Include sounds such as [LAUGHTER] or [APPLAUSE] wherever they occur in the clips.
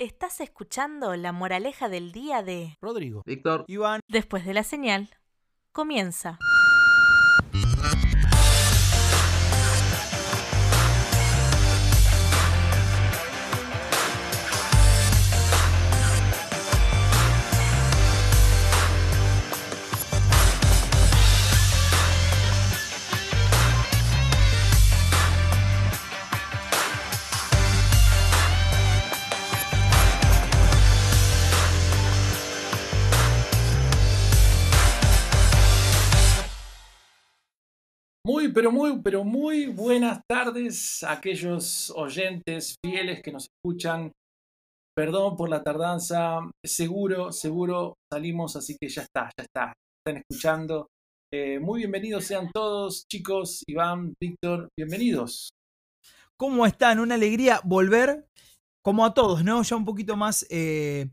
Estás escuchando la moraleja del día de Rodrigo. Víctor. Iván. Después de la señal, comienza. Pero muy, pero muy buenas tardes a aquellos oyentes fieles que nos escuchan. Perdón por la tardanza, seguro, seguro salimos, así que ya está, ya está. Están escuchando. Eh, muy bienvenidos sean todos, chicos, Iván, Víctor, bienvenidos. ¿Cómo están? Una alegría volver, como a todos, ¿no? Ya un poquito más eh,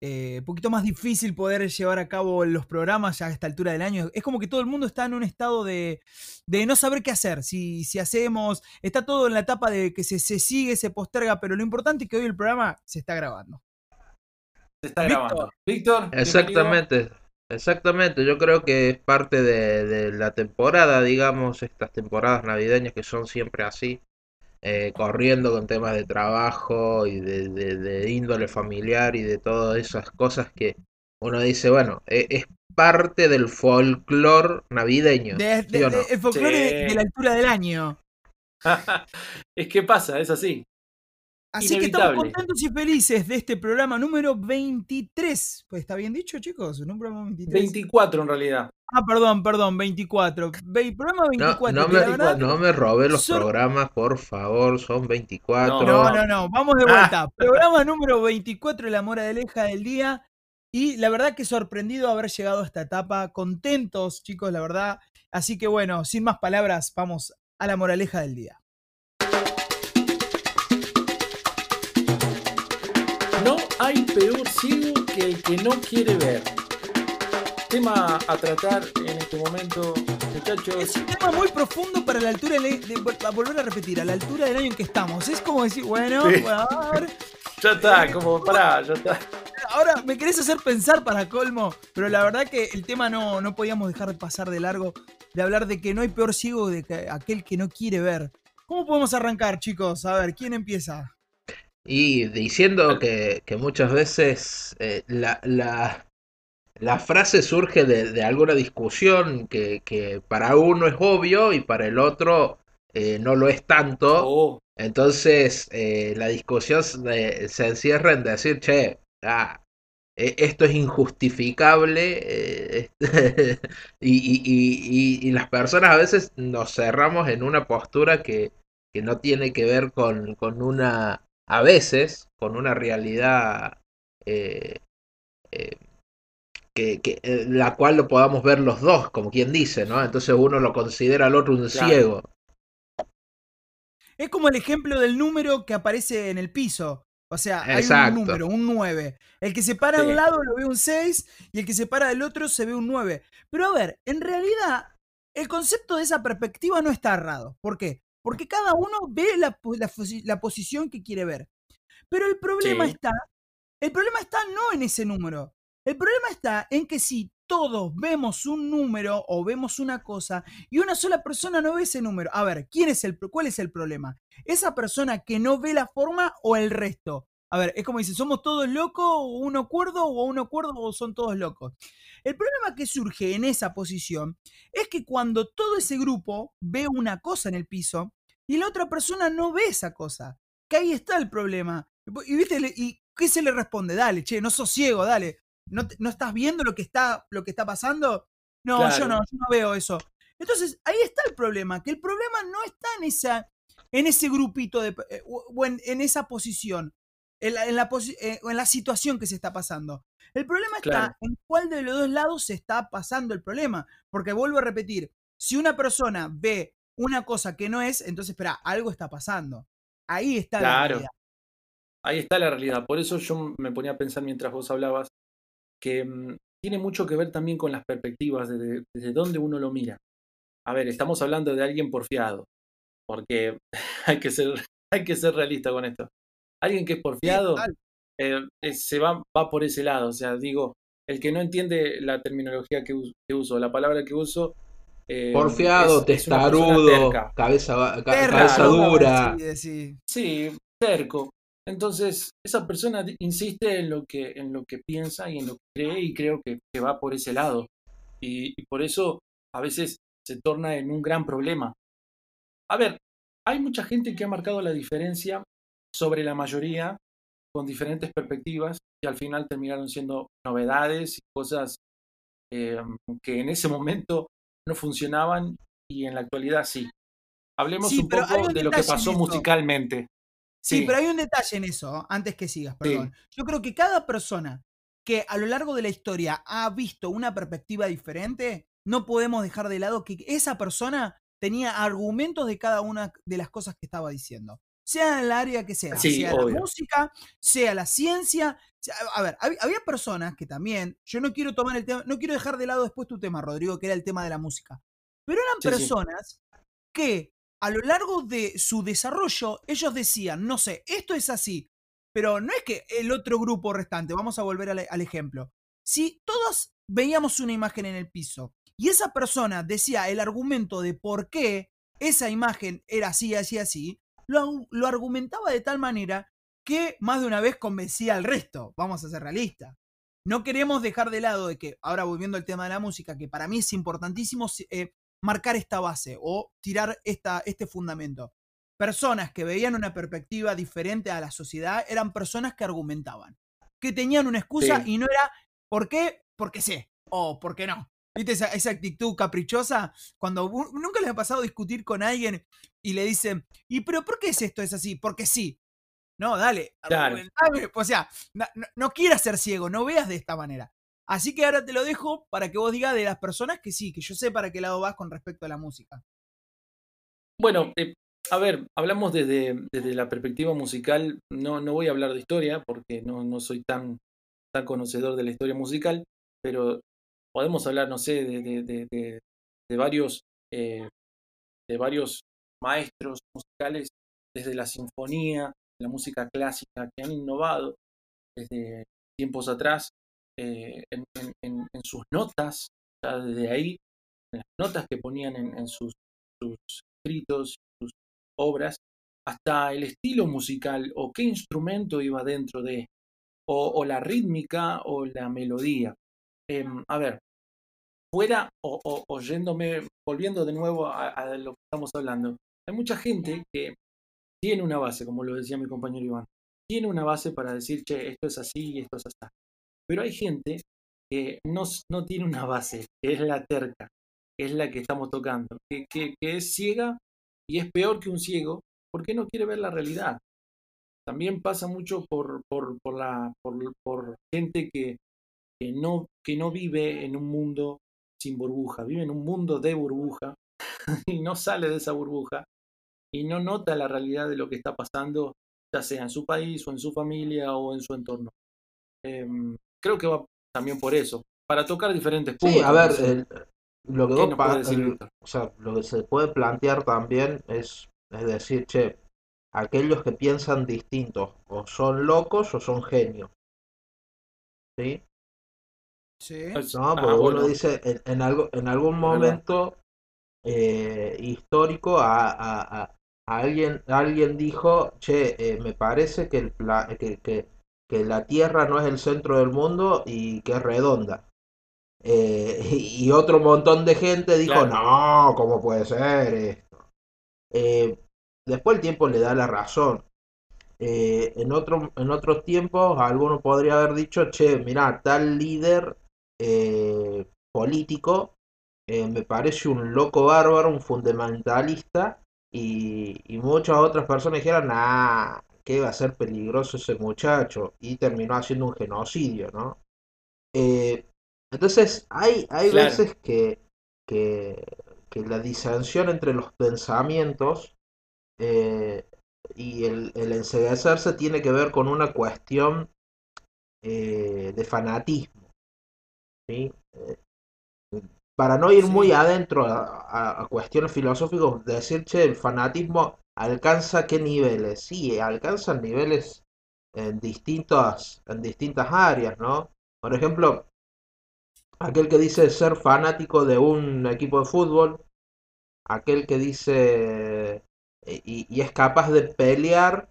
eh, un poquito más difícil poder llevar a cabo los programas ya a esta altura del año. Es como que todo el mundo está en un estado de, de no saber qué hacer. Si, si, hacemos, está todo en la etapa de que se, se, sigue, se posterga, pero lo importante es que hoy el programa se está grabando. Se está grabando. Víctor. Exactamente. Exactamente, yo creo que es parte de, de la temporada, digamos, estas temporadas navideñas que son siempre así, eh, corriendo con temas de trabajo y de, de, de, índole familiar y de todas esas cosas que uno dice, bueno, e, es parte del folclore navideño. De, ¿sí o no? el folclore sí. de, la altura del año. [LAUGHS] es que pasa, es así. Así Inevitable. que estamos contentos y felices de este programa número 23. Pues está bien dicho, chicos, un programa 23. 24 en realidad. Ah, perdón, perdón, 24. Ve programa 24. No, no, me, verdad, no me robé los son... programas, por favor, son 24. No, no, no, vamos de vuelta. Ah. Programa número 24, La Mora de Leja del Día. Y la verdad que sorprendido haber llegado a esta etapa. Contentos, chicos, la verdad. Así que bueno, sin más palabras, vamos a la moraleja del día. No hay peor ciego que el que no quiere ver. Tema a tratar en este momento, muchachos. Es un tema muy profundo para la altura de, de, volver a repetir, a la altura del año en que estamos. Es como decir, bueno, Sí. bueno a ver. Ya está, como pará, ya está. Ahora me querés hacer pensar para colmo, pero la verdad que el tema no, no podíamos dejar de pasar de largo, de hablar de que no hay peor ciego de que aquel que no quiere ver. ¿Cómo podemos arrancar, chicos? A ver, ¿quién empieza? Y diciendo que, que muchas veces eh, la, la, la, frase surge de, de alguna discusión que, que, para uno es obvio y para el otro eh, no lo es tanto. Oh. Entonces eh, la discusión se, se, encierra en decir, che, ah, esto es injustificable eh, [LAUGHS] y, y, y, y, las personas a veces nos cerramos en una postura que, que no tiene que ver con, con una a veces con una realidad que, que, eh, la cual lo podamos ver los dos, como quien dice, ¿no? Entonces uno lo considera al otro un claro. ciego. Es como el ejemplo del número que aparece en el piso. O sea, hay un número, un 9. El que se para Sí. de un lado lo ve un 6 y el que se para del otro se ve un 9. Pero a ver, en realidad, el concepto de esa perspectiva no está errado. ¿Por qué? Porque cada uno ve la, la posi- la posición que quiere ver. Pero el problema Sí. está, el problema está no en ese número. El problema está en que si todos vemos un número o vemos una cosa y una sola persona no ve ese número, a ver, ¿quién es el, ¿cuál es el problema? ¿Esa persona que no ve la forma o el resto? A ver, es como dice, ¿somos todos locos o uno cuerdo o uno cuerdo o son todos locos? El problema que surge en esa posición es que cuando todo ese grupo ve una cosa en el piso y la otra persona no ve esa cosa, que ahí está el problema. Y viste, y qué se le responde, dale, che, no sos ciego, dale. ¿No, te- no estás viendo lo que está, lo que está pasando? No, yo no, yo no veo eso. Entonces, ahí está el problema, que el problema no está en esa, en ese grupito de, eh, o en, en esa posición, en la, en la posi- eh, en la situación que se está pasando. El problema está Claro. en cuál de los dos lados se está pasando el problema. Porque vuelvo a repetir, si una persona ve una cosa que no es, entonces, espera, algo está pasando. Ahí está la Claro. realidad. Ahí está la realidad. Por eso yo me ponía a pensar mientras vos hablabas que mm, tiene mucho que ver también con las perspectivas, desde, desde dónde uno lo mira. A ver, estamos hablando de alguien porfiado, porque [LAUGHS] hay que ser, hay que ser realista con esto. Alguien que es porfiado eh, eh, se va, va por ese lado. O sea, digo, el que no entiende la terminología que, us- que uso, la palabra que uso. eh, Porfiado, es- testarudo, cabeza, va- ca- Terra, cabeza dura. Sí, sí. Sí, terco. Entonces, esa persona insiste en lo que, en lo que piensa y en lo que cree, y creo que, que va por ese lado. Y, y por eso a veces se torna en un gran problema. A ver, hay mucha gente que ha marcado la diferencia sobre la mayoría con diferentes perspectivas y al final terminaron siendo novedades y cosas eh, que en ese momento no funcionaban y en la actualidad sí. Hablemos Sí, un poco de lo que pasó musicalmente. Sí, Sí. pero hay un detalle en eso, antes que sigas, perdón. Yo creo que cada persona que a lo largo de la historia ha visto una perspectiva diferente, no podemos dejar de lado que esa persona tenía argumentos de cada una de las cosas que estaba diciendo. Sea en el área que sea, Sí, sea la música, sea la ciencia. sea- a ver, hab- había personas que también, yo no quiero tomar el tema, no quiero dejar de lado después tu tema, Rodrigo, que era el tema de la música. Pero eran personas que a lo largo de su desarrollo, ellos decían, no sé, esto es así, pero no es que el otro grupo restante, vamos a volver al, ejemplo, si todos veíamos una imagen en el piso y esa persona decía el argumento de por qué esa imagen era así, así, así, lo, lo argumentaba de tal manera que más de una vez convencía al resto, vamos a ser realistas. No queremos dejar de lado de que, ahora volviendo al tema de la música, que para mí es importantísimo eh, marcar esta base o tirar esta, este fundamento. Personas que veían una perspectiva diferente a la sociedad eran personas que argumentaban, que tenían una excusa Sí. y no era ¿por qué? Porque sé o porque no. ¿Viste esa, esa actitud caprichosa? Cuando nunca les ha pasado discutir con alguien y le dicen, ¿y pero por qué es esto es así? Porque sí. No, dale, Claro. argumentame. O sea, no, no- no quieras ser ciego, no veas de esta manera. Así que ahora te lo dejo para que vos digas de las personas que sí, que yo sé para qué lado vas con respecto a la música. Bueno, eh, a ver, hablamos desde, desde la perspectiva musical. No, no voy a hablar de historia porque no, no soy tan, tan conocedor de la historia musical, pero podemos hablar, no sé, de, de, de, de- varios, eh, de varios maestros musicales desde la sinfonía, la música clásica, que han innovado desde tiempos atrás eh, en, sus notas, desde ahí, en las notas que ponían en, sus, sus escritos, sus obras, hasta el estilo musical o qué instrumento iba dentro de, o, o la rítmica o la melodía. Em, a ver, fuera o, o- o yéndome, volviendo de nuevo a, a lo que estamos hablando, hay mucha gente que tiene una base, como lo decía mi compañero Iván, tiene una base para decir, che, esto es así y esto es así. Pero hay gente que no, tiene una base, que es la terca, que es la que estamos tocando, que es ciega y es peor que un ciego porque no quiere ver la realidad. También pasa mucho por, por, por la, por, por gente que, que, no, que no vive en un mundo sin burbuja, vive en un mundo de burbuja [LAUGHS] y no sale de esa burbuja y no nota la realidad de lo que está pasando, ya sea en su país o en su familia o en su entorno. Em, creo que va también por eso, para tocar diferentes puntos. Sí, a ver, el- lo que ¿Qué vos el- o sea, lo que se puede plantear también es, es decir, che, aquellos que piensan distintos, o son locos o son genios. ¿Sí? Sí. Es- No, ah, porque uno dice, en, en algo, en algún momento eh, histórico a, a- a- a alguien, alguien dijo, che, eh, me parece que, el pla- que, que- que la Tierra no es el centro del mundo y que es redonda. Eh, [LAUGHS] y, otro montón de gente dijo, Claro. no, ¿cómo puede ser esto? Eh, después el tiempo le da la razón. Eh, en otro, en otros tiempos alguno podría haber dicho, che, mira, tal líder político me parece un loco bárbaro, un fundamentalista, y, y muchas otras personas dijeron, nah, que va a ser peligroso ese muchacho, y terminó haciendo un genocidio, ¿no? Eh, entonces, hay, hay Claro. veces que, que, que la disensión entre los pensamientos eh, y el, el enceguecerse tiene que ver con una cuestión eh, de fanatismo, ¿sí? Para no ir Sí. muy adentro a, a- a cuestiones filosóficas, decir, che, el fanatismo alcanza qué niveles. Sí, alcanzan niveles en distintas, en distintas áreas, ¿no? Por ejemplo, aquel que dice ser fanático de un equipo de fútbol, aquel que dice y, es capaz de pelear,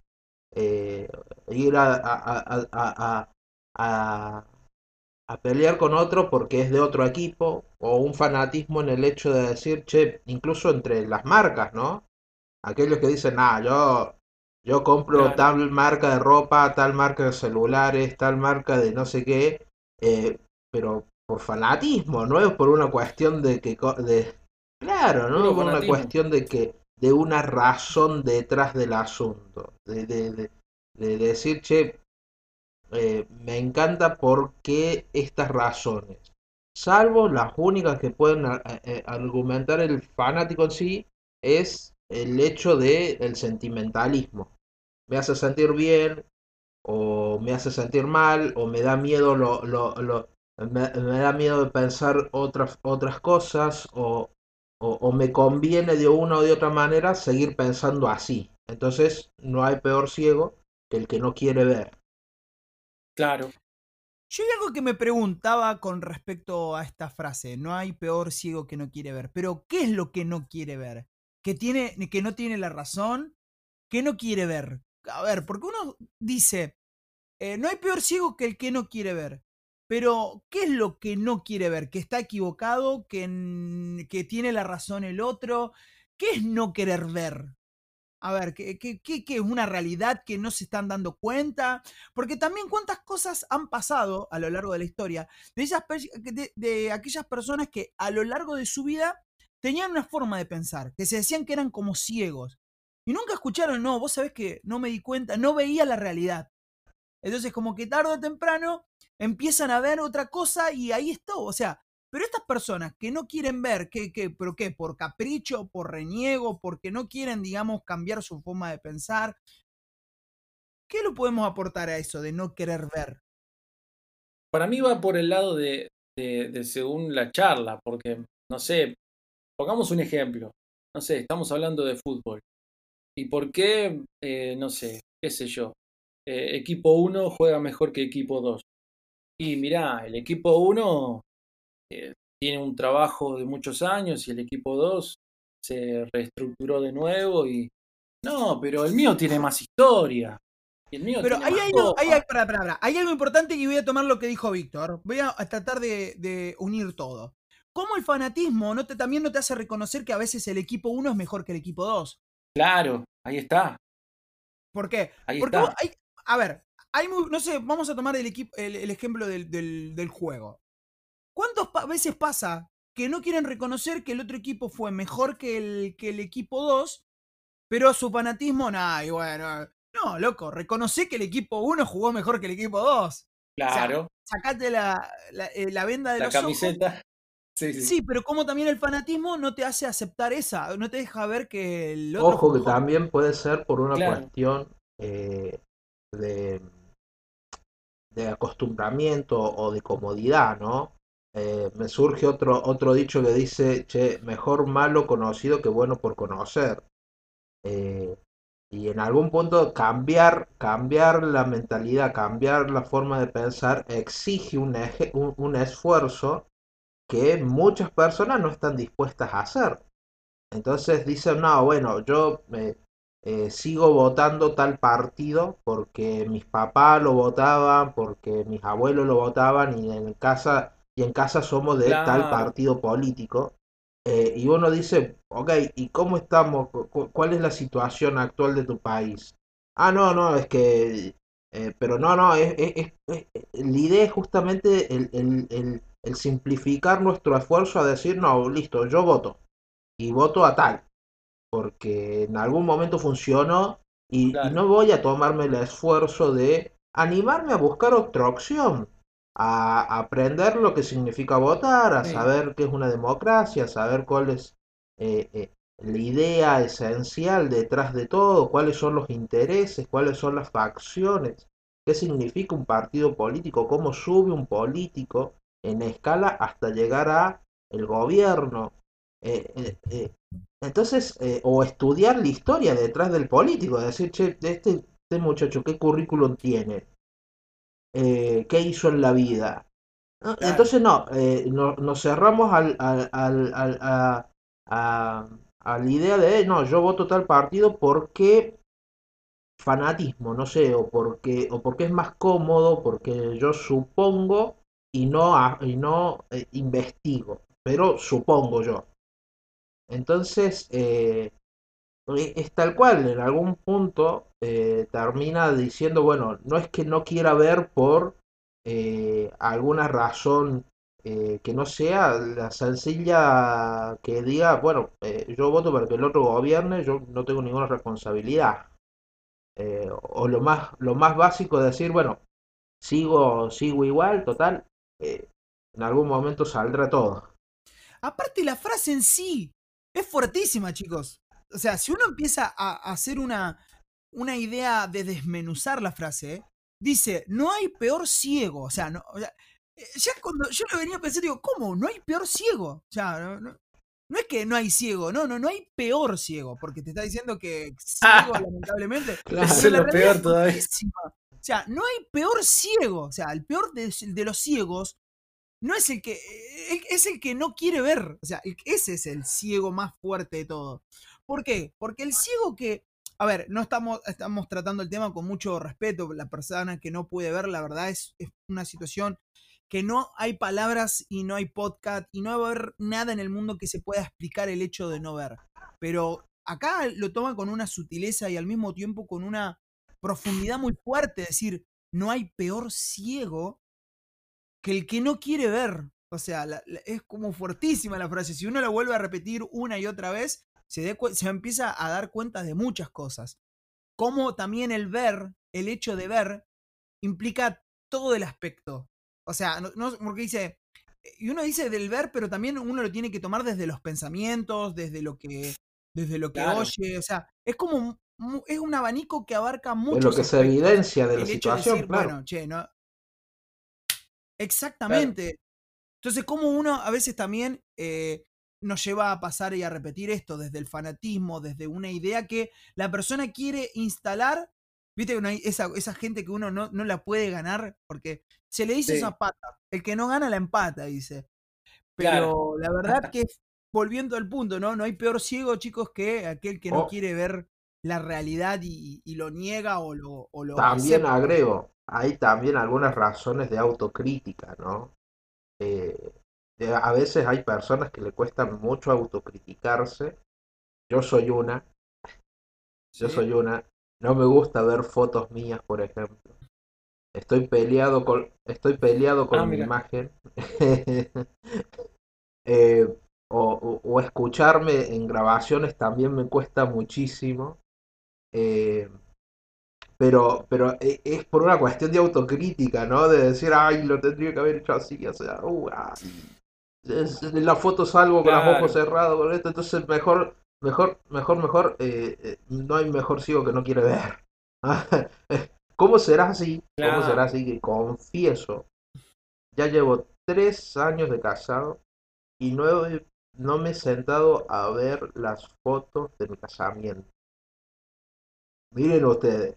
eh, ir a, a, pelear con otro porque es de otro equipo, o un fanatismo en el hecho de decir, che, incluso entre las marcas, ¿no? Aquellos que dicen, ah, yo, yo compro tal marca de ropa, tal marca de celulares, tal marca de no sé qué, eh, pero por fanatismo, no es por una cuestión de que... De, claro, no es por una cuestión de que de una razón detrás del asunto, de, de, de, decir, che, eh, me encanta porque estas razones, salvo las únicas que pueden eh, argumentar el fanático en sí, es el hecho de el sentimentalismo. Me hace sentir bien, o me hace sentir mal, o me da miedo lo, lo, me, da miedo de pensar otras, otras cosas, o, o, me conviene de una o de otra manera seguir pensando así. Entonces no hay peor ciego que el que no quiere ver. Claro. Yo hay algo que me preguntaba con respecto a esta frase, no hay peor ciego que no quiere ver, pero ¿qué es lo que no quiere ver? ¿Que, tiene, que no tiene la razón? ¿Qué no quiere ver? A ver, porque uno dice, eh, no hay peor ciego que el que no quiere ver. Pero, ¿qué es lo que no quiere ver? ¿Que está equivocado? ¿Que, que tiene la razón el otro? ¿Qué es no querer ver? A ver, ¿qué, qué, qué, es una realidad que no se están dando cuenta? Porque también cuántas cosas han pasado a lo largo de la historia de, esas, de aquellas personas que a lo largo de su vida tenían una forma de pensar, que se decían que eran como ciegos. Y nunca escucharon, no, vos sabés que no me di cuenta, no veía la realidad. Entonces, como que tarde o temprano empiezan a ver otra cosa y ahí está. O sea, pero estas personas que no quieren ver, ¿qué, qué, ¿pero qué? ¿Por capricho, por reniego, porque no quieren, digamos, cambiar su forma de pensar? ¿Qué lo podemos aportar a eso de no querer ver? Para mí va por el lado de, de, según la charla, porque, no sé, pongamos un ejemplo. No sé, estamos hablando de fútbol. ¿Y por qué, eh, no sé, qué sé yo, eh, equipo 1 juega mejor que equipo 2? Y mirá, el equipo 1 eh, tiene un trabajo de muchos años y el equipo 2 se reestructuró de nuevo y... No, pero el mío tiene más historia. el mío pero hay, algo, hay, hay, algo importante y voy a tomar lo que dijo Víctor. Voy a tratar de, unir todo. ¿Cómo el fanatismo no te, también no te hace reconocer que a veces el equipo 1 es mejor que el equipo 2? Claro, ahí está. ¿Por qué? Porque Hay, a ver, no sé, vamos a tomar el, el, ejemplo del, juego. ¿Cuántas veces pasa que no quieren reconocer que el otro equipo fue mejor que el, que el equipo 2, pero su fanatismo, nada, y bueno, no, loco, reconocí que el equipo 1 jugó mejor que el equipo 2. Claro. sacate la, eh, la, venda de la camiseta. Sí, sí. sí, pero como también el fanatismo no te hace aceptar esa, no te deja ver que el otro. Ojo que también puede ser por una cuestión eh, de de acostumbramiento o de comodidad, ¿no? Eh, me surge otro, otro dicho que dice, che, mejor malo conocido que bueno por conocer. Eh, y en algún punto cambiar, cambiar la mentalidad, cambiar la forma de pensar exige un, un, un esfuerzo que muchas personas no están dispuestas a hacer. Entonces dicen, no, bueno, yo me eh, sigo votando tal partido porque mis papás lo votaban, porque mis abuelos lo votaban y en casa, y en casa somos de tal partido político. Eh, y uno dice, ok, ¿y cómo estamos? ¿Cuál es la situación actual de tu país? Ah, no, no, es que, eh, pero no, no, es, la idea es justamente el, el simplificar nuestro esfuerzo a decir, no, listo, yo voto. Y voto a tal porque en algún momento funcionó y, no voy a tomarme el esfuerzo de animarme a buscar otra opción, a, aprender lo que significa votar, a saber qué es una democracia, a saber cuál es eh, eh, la idea esencial detrás de todo, cuáles son los intereses, cuáles son las facciones, qué significa un partido político, cómo sube un político en escala hasta llegar a el gobierno, eh, eh, eh, entonces, o estudiar la historia detrás del político, decir, che, este este muchacho qué currículum tiene, qué hizo en la vida. Entonces no, eh, nos cerramos al, al, al, a, a, a, la idea de, no, yo voto tal partido porque fanatismo, no sé, o porque, o porque es más cómodo, porque yo supongo y no, y no eh, investigo, pero supongo yo. Entonces, eh, es tal cual, en algún punto eh, termina diciendo, bueno, no es que no quiera ver por alguna razón que no sea la sencilla que diga, bueno, yo voto para que el otro gobierne, yo no tengo ninguna responsabilidad. o lo más, lo más básico de decir, bueno, sigo, sigo igual, total, en algún momento saldrá todo. Aparte, la frase en sí es fuertísima, chicos. O sea, si uno empieza a hacer una, una idea de desmenuzar la frase, dice, no hay peor ciego. O sea, no, eh, ya cuando yo lo venía a pensar, digo, ¿cómo? No hay peor ciego. O sea, no, es que no hay ciego, no, no, no hay peor ciego, porque te está diciendo que ciego, [LAUGHS] lamentablemente. Claro, es lo peor todavía. O sea, no hay peor ciego. O sea, el peor de, los ciegos no es el que. Eh, es el que no quiere ver. O sea, ese es el ciego más fuerte de todo. ¿Por qué? Porque el ciego que. A ver, no estamos, estamos tratando el tema con mucho respeto. La persona que no puede ver, la verdad, es, es una situación que no hay palabras y no hay podcast y no va a haber nada en el mundo que se pueda explicar el hecho de no ver. Pero acá lo toma con una sutileza y al mismo tiempo con una profundidad muy fuerte. Es decir, no hay peor ciego que el que no quiere ver. O sea, es como fuertísima la frase. Si uno la vuelve a repetir una y otra vez, se, se empieza a dar cuenta de muchas cosas. Como también el ver, el hecho de ver, implica todo el aspecto. O sea, no, porque dice, y uno dice del ver, pero también uno lo tiene que tomar desde los pensamientos, desde lo que, desde lo que oye. O sea, es como es un abanico que abarca mucho. De lo que se evidencia de la situación, Bueno, che, no, Exactamente. Entonces, como uno a veces también eh, nos lleva a pasar y a repetir esto desde el fanatismo, desde una idea que la persona quiere instalar. Viste que esa, esa gente que uno no, no, la puede ganar, porque se le dice esa pata. El que no gana la empata, dice. Pero la verdad que, volviendo al punto, ¿no? No hay peor ciego, chicos, que aquel que no oh. quiere ver la realidad y, lo niega o lo, o lo También agrego, hay también algunas razones de autocrítica, ¿no? Eh, a veces hay personas que le cuestan mucho autocriticarse. Yo soy una. Yo soy una. No me gusta ver fotos mías, por ejemplo. Estoy peleado con, estoy peleado con ah, mi imagen. [LAUGHS] Eh, o, escucharme en grabaciones también me cuesta muchísimo. Eh, pero, pero e, es por una cuestión de autocrítica, ¿no? De decir, ay, lo tendría que haber hecho así, o sea, uh, ah, en la foto salgo con los ojos cerrados, con esto, entonces mejor, mejor, mejor, mejor, eh, eh, no hay mejor ciego que no quiere ver. [LAUGHS] ¿Cómo será así? ¿Cómo será así? Que confieso, ya llevo tres años de casado y no, no me he sentado a ver las fotos de mi casamiento. Miren ustedes,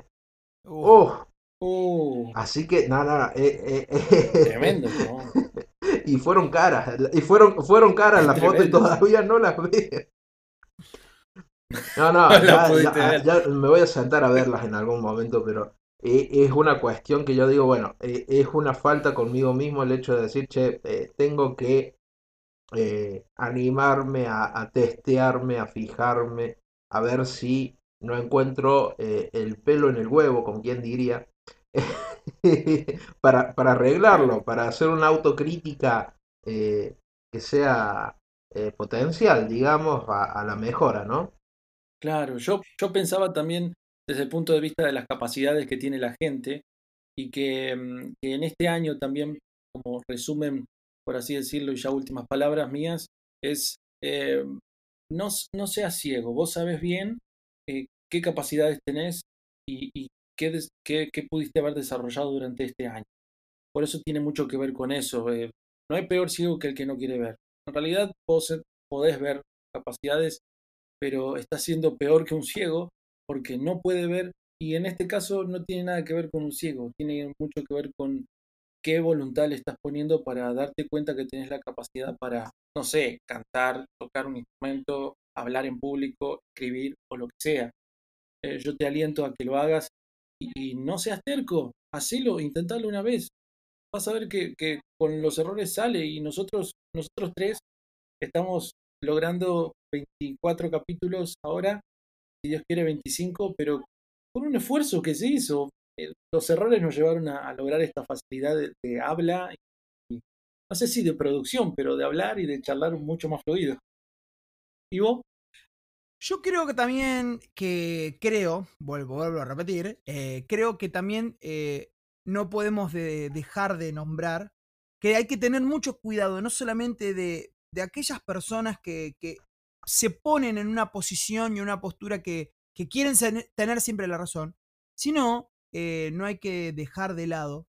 Oh. Así que, nada, nada. Eh, eh, Tremendo, [LAUGHS] y fueron caras. Y fueron, fueron caras las fotos y todavía no las veo. No, no, [LAUGHS] ya, me voy a sentar a verlas en algún momento, pero eh, es una cuestión que yo digo, bueno, es una falta conmigo mismo el hecho de decir, che, tengo que animarme a, a, testearme, a fijarme, a ver si no encuentro eh, el pelo en el huevo, como quien diría, [LAUGHS] para, para, arreglarlo, para hacer una autocrítica eh, que sea eh, potencial, digamos, a, la mejora, ¿no? Claro, yo, yo pensaba también desde el punto de vista de las capacidades que tiene la gente y que, mm, en este año también, como resumen, por así decirlo, y ya últimas palabras mías, es no, no seas ciego, vos sabes bien eh, qué capacidades tenés y, qué, qué, pudiste haber desarrollado durante este año. Por eso tiene mucho que ver con eso. Eh, no hay peor ciego que el que no quiere ver. En realidad vos podés ver capacidades, pero estás siendo peor que un ciego porque no puede ver Y en este caso no tiene nada que ver con un ciego, tiene mucho que ver con qué voluntad le estás poniendo para darte cuenta que tienes la capacidad para, no sé, cantar, tocar un instrumento, hablar en público, escribir o lo que sea. Eh, yo te aliento a que lo hagas y, no seas terco, hacelo, intentalo una vez. Vas a ver que, con los errores sale y nosotros, nosotros tres estamos logrando 24 capítulos ahora, si Dios quiere 25, pero con un esfuerzo que se hizo. Eh, los errores nos llevaron a, lograr esta facilidad de, habla, y, no sé si de producción, pero de hablar y de charlar mucho más fluido. ¿Y vos? Yo creo que también, que creo, vuelvo, vuelvo a repetir, eh, creo que también eh, no podemos dejar de nombrar que hay que tener mucho cuidado, no solamente de, de aquellas personas que, que, se ponen en una posición y una postura que, que quieren tener siempre la razón, sino eh, no hay que dejar de lado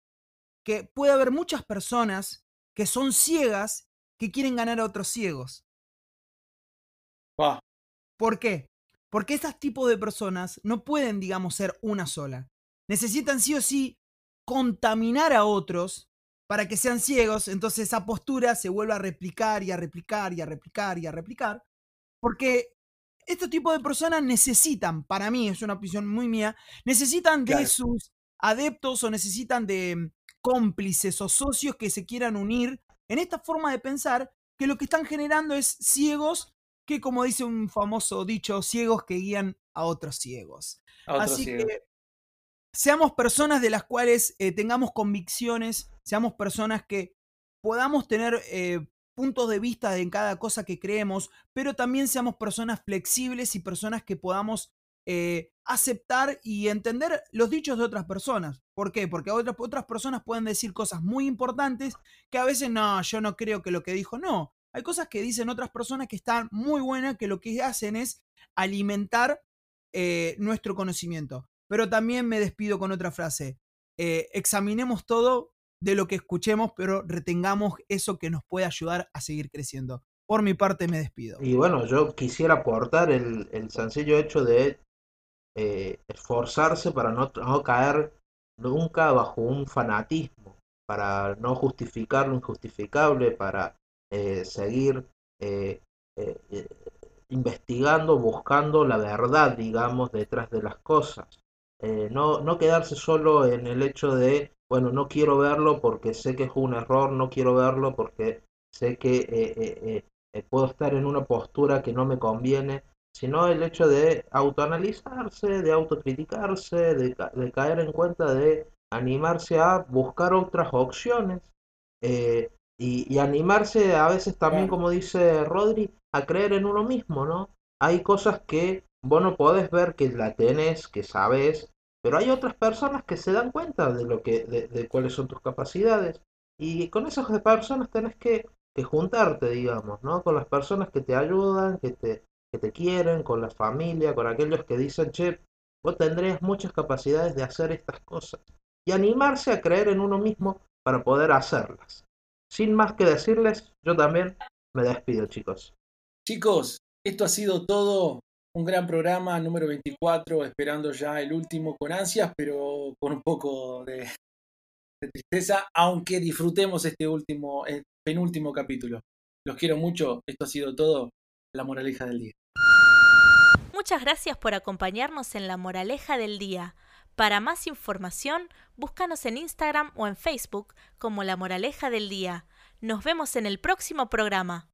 que puede haber muchas personas que son ciegas que quieren ganar a otros ciegos. ¿Por qué? Porque estos tipos de personas no pueden, digamos, ser una sola. Necesitan sí o sí contaminar a otros para que sean ciegos, entonces esa postura se vuelve a replicar y a replicar y a replicar y a replicar, porque este tipo de personas necesitan, para mí, es una opinión muy mía, necesitan de sus adeptos o necesitan de mm, cómplices o socios que se quieran unir en esta forma de pensar que lo que están generando es ciegos que, como dice un famoso dicho, ciegos que guían a otros ciegos. Así que seamos personas de las cuales eh, tengamos convicciones, seamos personas que podamos tener eh, puntos de vista en cada cosa que creemos, pero también seamos personas flexibles y personas que podamos eh, aceptar y entender los dichos de otras personas. ¿Por qué? Porque otras, otras personas pueden decir cosas muy importantes que a veces no, yo no creo que lo que dijo, no. Hay cosas que dicen otras personas que están muy buenas, que lo que hacen es alimentar eh, nuestro conocimiento. Pero también me despido con otra frase. Eh, examinemos todo de lo que escuchemos, pero retengamos eso que nos puede ayudar a seguir creciendo. Por mi parte me despido. Y bueno, yo quisiera aportar el, sencillo hecho de eh, esforzarse para no, no, caer nunca bajo un fanatismo, para no justificar lo injustificable, para eh, seguir eh, eh, investigando, buscando la verdad, digamos, detrás de las cosas. no, no quedarse solo en el hecho de, bueno, no quiero verlo porque sé que es un error, no quiero verlo porque sé que puedo estar en una postura que no me conviene, sino el hecho de autoanalizarse, de autocriticarse, de, de caer en cuenta de animarse a buscar otras opciones. Eh, y, animarse a veces también, como dice Rodri, a creer en uno mismo, ¿no? Hay cosas que vos no podés ver que la tenés, que sabes, pero hay otras personas que se dan cuenta de lo que, de, cuáles son tus capacidades. Y con esas personas tenés que, que, juntarte, digamos, ¿no? Con las personas que te ayudan, que te, que te quieren, con la familia, con aquellos que dicen, che, vos tendrías muchas capacidades de hacer estas cosas. Y animarse a creer en uno mismo para poder hacerlas. Sin más que decirles, yo también me despido, chicos. Chicos, esto ha sido todo. Un gran programa número 24, esperando ya el último con ansias, pero con un poco de, tristeza, aunque disfrutemos este último, el penúltimo capítulo. Los quiero mucho, esto ha sido todo, la moraleja del día. Muchas gracias por acompañarnos en la moraleja del día. Para más información, búscanos en Instagram o en Facebook como La Moraleja del Día. Nos vemos en el próximo programa.